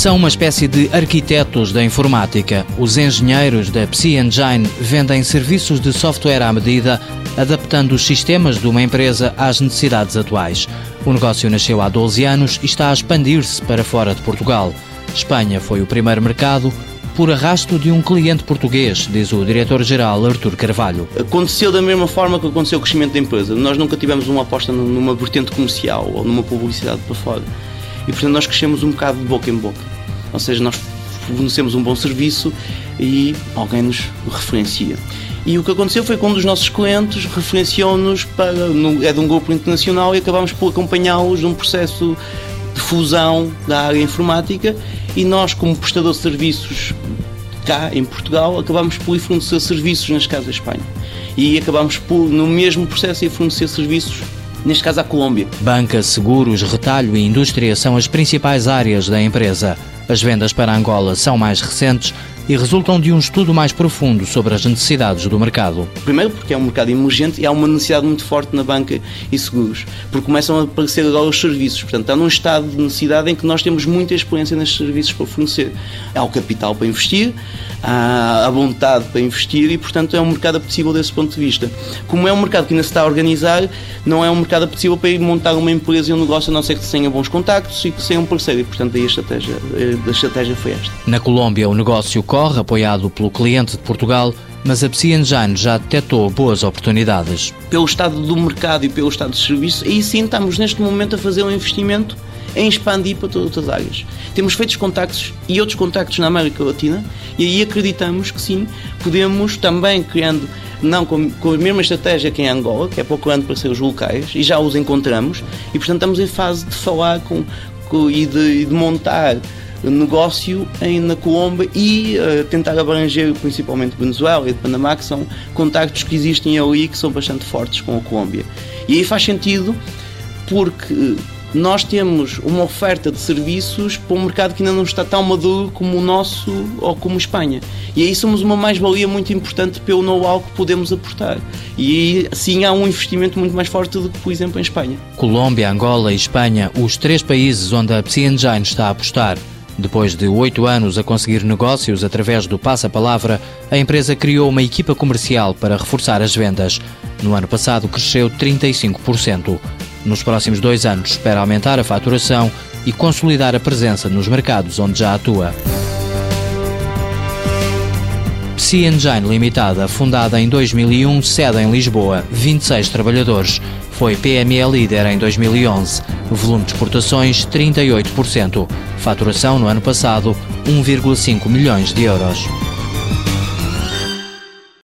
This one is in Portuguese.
São uma espécie de arquitetos da informática. Os engenheiros da Psi Engine vendem serviços de software à medida, adaptando os sistemas de uma empresa às necessidades atuais. O negócio nasceu há 12 anos e está a expandir-se para fora de Portugal. Espanha foi o primeiro mercado, por arrasto de um cliente português, diz o diretor-geral Artur Carvalho. Aconteceu da mesma forma que aconteceu o crescimento da empresa. Nós nunca tivemos uma aposta numa vertente comercial ou numa publicidade para fora. E portanto nós crescemos um bocado de boca em boca. Ou seja, nós fornecemos um bom serviço e alguém nos referencia. E o que aconteceu foi que um dos nossos clientes referenciou-nos para. é de um grupo internacional e acabámos por acompanhá-los num processo de fusão da área informática e nós, como prestador de serviços cá em Portugal, acabámos por ir fornecer serviços nas casas da Espanha. E acabámos por, no mesmo processo, ir fornecer serviços neste caso à Colômbia. Banca, seguros, retalho e indústria são as principais áreas da empresa. As vendas para Angola são mais recentes e resultam de um estudo mais profundo sobre as necessidades do mercado. Primeiro porque é um mercado emergente e há uma necessidade muito forte na banca e seguros, porque começam a aparecer agora os serviços. Portanto, está num estado de necessidade em que nós temos muita experiência nestes serviços para fornecer. Há o capital para investir, há a vontade para investir e, portanto, é um mercado apetecível desse ponto de vista. Como é um mercado que ainda se está a organizar, não é um mercado apetecível para ir montar uma empresa e um negócio, a não ser que tenha bons contactos e que tenha um parceiro. E, portanto, aí a estratégia, a estratégia foi esta. Na Colômbia, o negócio corre, apoiado pelo cliente de Portugal, mas a Psi Engine já detectou boas oportunidades. Pelo estado do mercado e pelo estado de serviço, aí sim estamos neste momento a fazer um investimento em expandir para todas as áreas. Temos feito contactos e outros contactos na América Latina e aí acreditamos que sim, podemos também criando não com, com, a mesma estratégia que em Angola, que é procurando para ser os locais, e já os encontramos, e portanto estamos em fase de falar com, com e, de, de montar negócio em, na Colômbia e uh, tentar abranger principalmente Venezuela e Panamá, que são contactos que existem ali que são bastante fortes com a Colômbia. E aí faz sentido porque nós temos uma oferta de serviços para um mercado que ainda não está tão maduro como o nosso ou como Espanha. E aí somos uma mais-valia muito importante pelo know-how que podemos aportar. E assim há um investimento muito mais forte do que, por exemplo, em Espanha. Colômbia, Angola e Espanha, os três países onde a Psi Engine está a apostar. Depois de oito anos a conseguir negócios através do passa-palavra, a empresa criou uma equipa comercial para reforçar as vendas. No ano passado cresceu 35%. Nos próximos dois anos, espera aumentar a faturação e consolidar a presença nos mercados onde já atua. Psi Engine Limitada, fundada em 2001, sede em Lisboa, 26 trabalhadores. Foi PME líder em 2011. Volume de exportações 38%. Faturação no ano passado 1,5 milhões de euros.